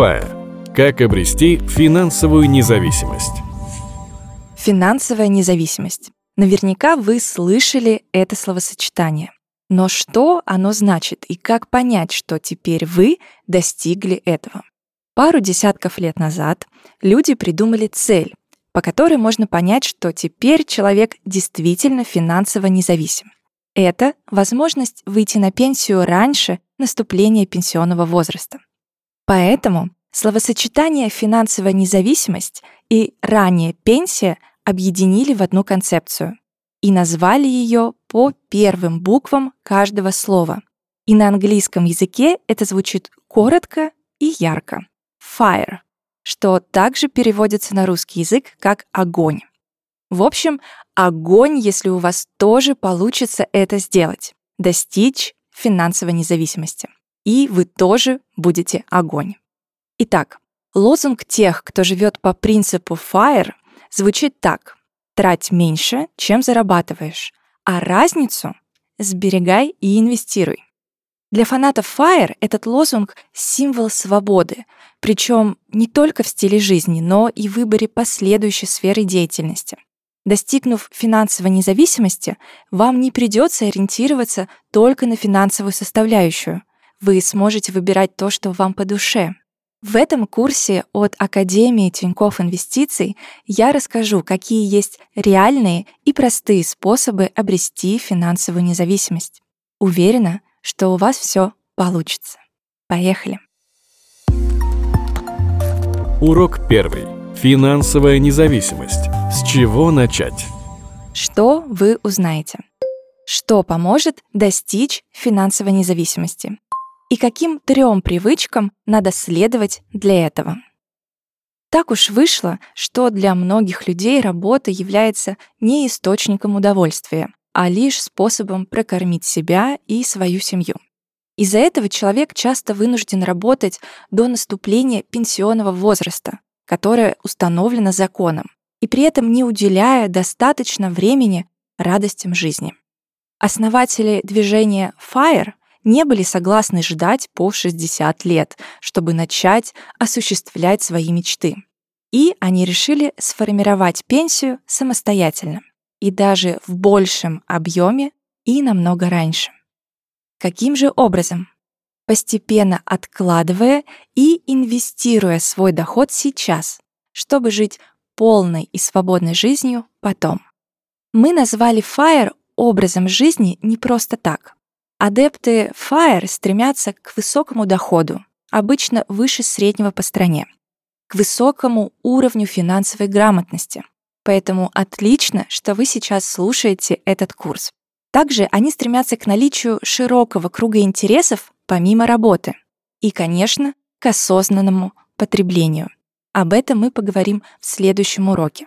FIRE. Как обрести финансовую независимость. Финансовая независимость. Наверняка вы слышали это словосочетание. Но что оно значит и как понять, что теперь вы достигли этого? Пару десятков лет назад люди придумали цель, по которой можно понять, что теперь человек действительно финансово независим. Это возможность выйти на пенсию раньше наступления пенсионного возраста. Поэтому словосочетание «финансовая независимость» и «ранняя пенсия» объединили в одну концепцию и назвали ее по первым буквам каждого слова. И на английском языке это звучит коротко и ярко. Fire, что также переводится на русский язык как огонь. В общем, огонь, если у вас тоже получится это сделать, достичь финансовой независимости. И вы тоже будете огонь. Итак, лозунг тех, кто живет по принципу FIRE, звучит так. Трать меньше, чем зарабатываешь, а разницу сберегай и инвестируй. Для фанатов FIRE этот лозунг — символ свободы, причем не только в стиле жизни, но и в выборе последующей сферы деятельности. Достигнув финансовой независимости, вам не придется ориентироваться только на финансовую составляющую. Вы сможете выбирать то, что вам по душе. В этом курсе от Академии Тинькофф Инвестиций я расскажу, какие есть реальные и простые способы обрести финансовую независимость. Уверена, что у вас все получится. Поехали! Урок первый. Финансовая независимость. С чего начать? Что вы узнаете? Что поможет достичь финансовой независимости? И каким трем привычкам надо следовать для этого? Так уж вышло, что для многих людей работа является не источником удовольствия, а лишь способом прокормить себя и свою семью. Из-за этого человек часто вынужден работать до наступления пенсионного возраста, которое установлено законом, и при этом не уделяя достаточно времени радостям жизни. Основатели движения FIRE не были согласны ждать по 60 лет, чтобы начать осуществлять свои мечты. И они решили сформировать пенсию самостоятельно, и даже в большем объеме и намного раньше. Каким же образом? Постепенно откладывая и инвестируя свой доход сейчас, чтобы жить полной и свободной жизнью потом. Мы назвали FIRE образом жизни не просто так. Адепты FIRE стремятся к высокому доходу, обычно выше среднего по стране, к высокому уровню финансовой грамотности. Поэтому отлично, что вы сейчас слушаете этот курс. Также они стремятся к наличию широкого круга интересов помимо работы и, конечно, к осознанному потреблению. Об этом мы поговорим в следующем уроке.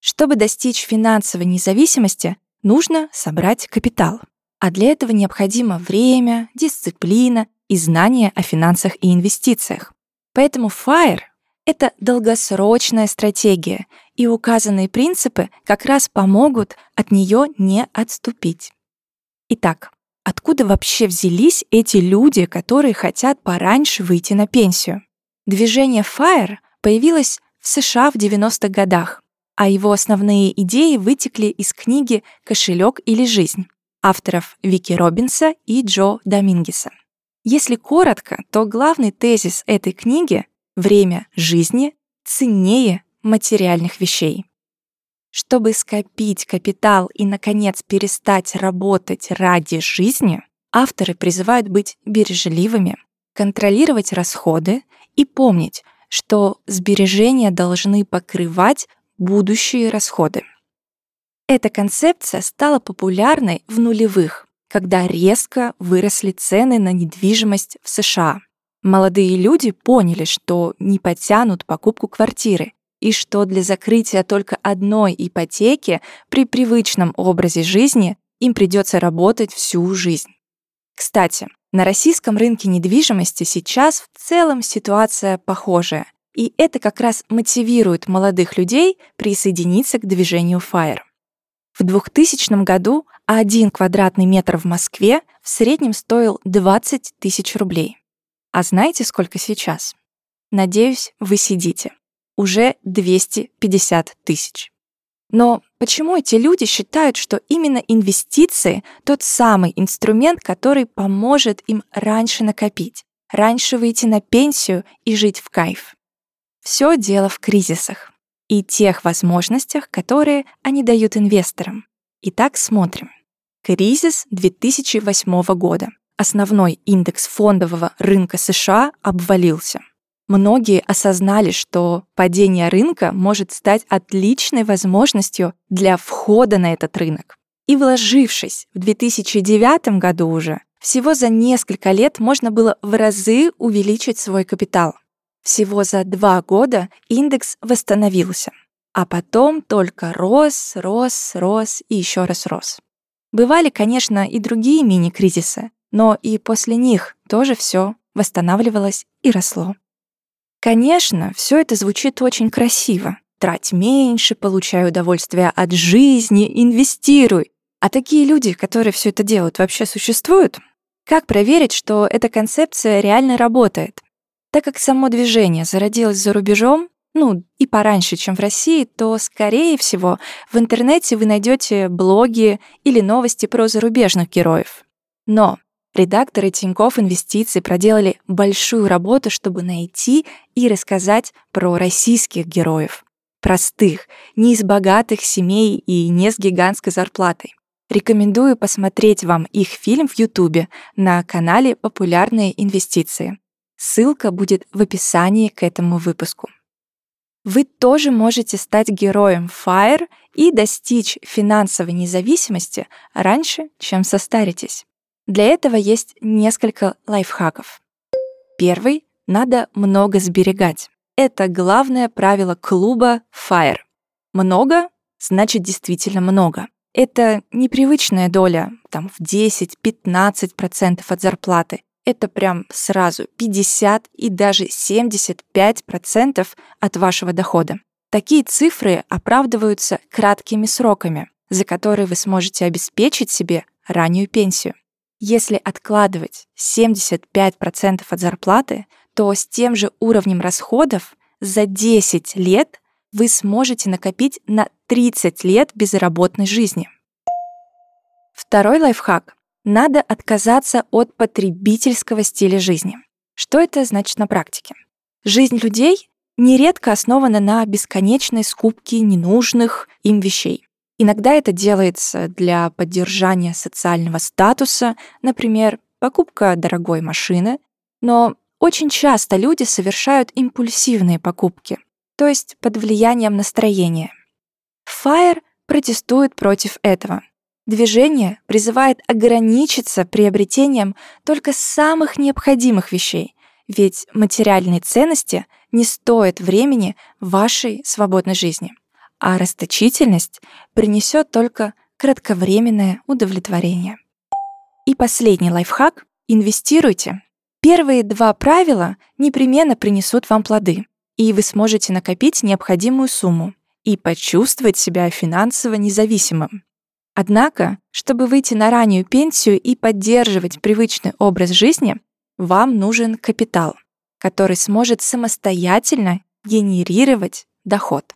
Чтобы достичь финансовой независимости, нужно собрать капитал. А для этого необходимо время, дисциплина и знания о финансах и инвестициях. Поэтому FIRE — это долгосрочная стратегия, и указанные принципы как раз помогут от нее не отступить. Итак, откуда вообще взялись эти люди, которые хотят пораньше выйти на пенсию? Движение FIRE появилось в США в 90-х годах, а его основные идеи вытекли из книги «Кошелек или жизнь» авторов Вики Робинса и Джо Домингеса. Если коротко, то главный тезис этой книги — время жизни ценнее материальных вещей. Чтобы скопить капитал и, наконец, перестать работать ради жизни, авторы призывают быть бережливыми, контролировать расходы и помнить, что сбережения должны покрывать будущие расходы. Эта концепция стала популярной в нулевых, когда резко выросли цены на недвижимость в США. Молодые люди поняли, что не потянут покупку квартиры и что для закрытия только одной ипотеки при привычном образе жизни им придется работать всю жизнь. Кстати, на российском рынке недвижимости сейчас в целом ситуация похожая, и это как раз мотивирует молодых людей присоединиться к движению FIRE. В 2000 году один квадратный метр в Москве в среднем стоил 20 тысяч рублей. А знаете, сколько сейчас? Надеюсь, вы сидите. Уже 250 тысяч. Но почему эти люди считают, что именно инвестиции тот самый инструмент, который поможет им раньше накопить, раньше выйти на пенсию и жить в кайф? Все дело в кризисах и тех возможностях, которые они дают инвесторам. Итак, смотрим. Кризис 2008 года. Основной индекс фондового рынка США обвалился. Многие осознали, что падение рынка может стать отличной возможностью для входа на этот рынок. И вложившись в 2009 году уже, всего за несколько лет можно было в разы увеличить свой капитал. Всего за два года индекс восстановился, а потом только рос, рос, рос и еще раз рос. Бывали, конечно, и другие мини-кризисы, но и после них тоже все восстанавливалось и росло. Конечно, все это звучит очень красиво. Трать меньше, получай удовольствие от жизни, инвестируй. А такие люди, которые все это делают, вообще существуют? Как проверить, что эта концепция реально работает? Так как само движение зародилось за рубежом, ну и пораньше, чем в России, то, скорее всего, в интернете вы найдете блоги или новости про зарубежных героев. Но редакторы Тинькофф Инвестиций проделали большую работу, чтобы найти и рассказать про российских героев. Простых, не из богатых семей и не с гигантской зарплатой. Рекомендую посмотреть вам их фильм в Ютубе на канале «Популярные инвестиции». Ссылка будет в описании к этому выпуску. Вы тоже можете стать героем FIRE и достичь финансовой независимости раньше, чем состаритесь. Для этого есть несколько лайфхаков. Первый — надо много сберегать. Это главное правило клуба FIRE. Много значит действительно много. Это непривычная доля, там, в 10-15% от зарплаты это прям сразу 50 и даже 75% от вашего дохода. Такие цифры оправдываются краткими сроками, за которые вы сможете обеспечить себе раннюю пенсию. Если откладывать 75% от зарплаты, то с тем же уровнем расходов за 10 лет вы сможете накопить на 30 лет безработной жизни. Второй лайфхак надо отказаться от потребительского стиля жизни. Что это значит на практике? Жизнь людей нередко основана на бесконечной скупке ненужных им вещей. Иногда это делается для поддержания социального статуса, например, покупка дорогой машины, но очень часто люди совершают импульсивные покупки, то есть под влиянием настроения. Fire протестует против этого Движение призывает ограничиться приобретением только самых необходимых вещей, ведь материальные ценности не стоят времени вашей свободной жизни, а расточительность принесет только кратковременное удовлетворение. И последний лайфхак — инвестируйте. Первые два правила непременно принесут вам плоды, и вы сможете накопить необходимую сумму и почувствовать себя финансово независимым. Однако, чтобы выйти на раннюю пенсию и поддерживать привычный образ жизни, вам нужен капитал, который сможет самостоятельно генерировать доход.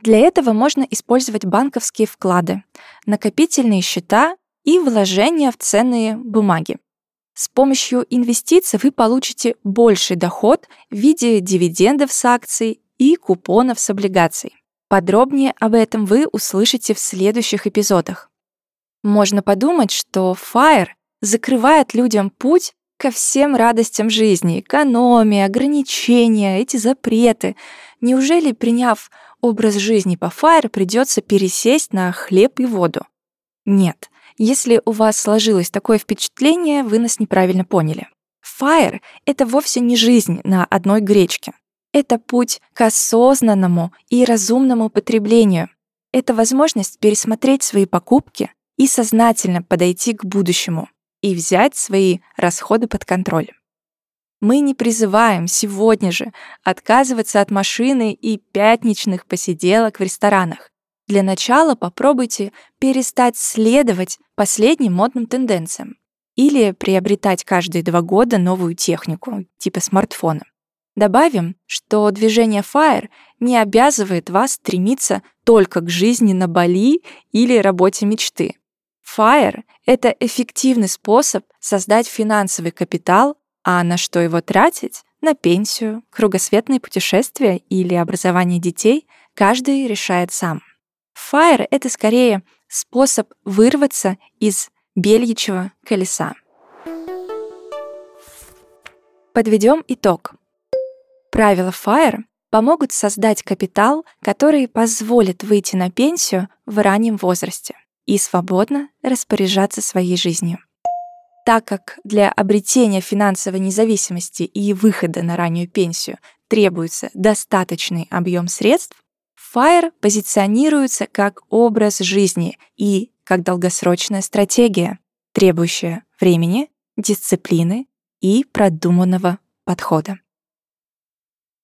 Для этого можно использовать банковские вклады, накопительные счета и вложения в ценные бумаги. С помощью инвестиций вы получите больший доход в виде дивидендов с акций и купонов с облигаций. Подробнее об этом вы услышите в следующих эпизодах. Можно подумать, что FIRE закрывает людям путь ко всем радостям жизни, экономия, ограничения, эти запреты. Неужели, приняв образ жизни по FIRE, придется пересесть на хлеб и воду? Нет. Если у вас сложилось такое впечатление, вы нас неправильно поняли. FIRE — это вовсе не жизнь на одной гречке. Это путь к осознанному и разумному потреблению. Это возможность пересмотреть свои покупки и сознательно подойти к будущему и взять свои расходы под контроль. Мы не призываем сегодня же отказываться от машины и пятничных посиделок в ресторанах. Для начала попробуйте перестать следовать последним модным тенденциям или приобретать каждые два года новую технику, типа смартфона. Добавим, что движение FIRE не обязывает вас стремиться только к жизни на Бали или работе мечты. FIRE — это эффективный способ создать финансовый капитал, а на что его тратить? На пенсию, кругосветные путешествия или образование детей каждый решает сам. FIRE — это скорее способ вырваться из бельичьего колеса. Подведем итог. Правила FIRE помогут создать капитал, который позволит выйти на пенсию в раннем возрасте и свободно распоряжаться своей жизнью. Так как для обретения финансовой независимости и выхода на раннюю пенсию требуется достаточный объем средств, FIRE позиционируется как образ жизни и как долгосрочная стратегия, требующая времени, дисциплины и продуманного подхода.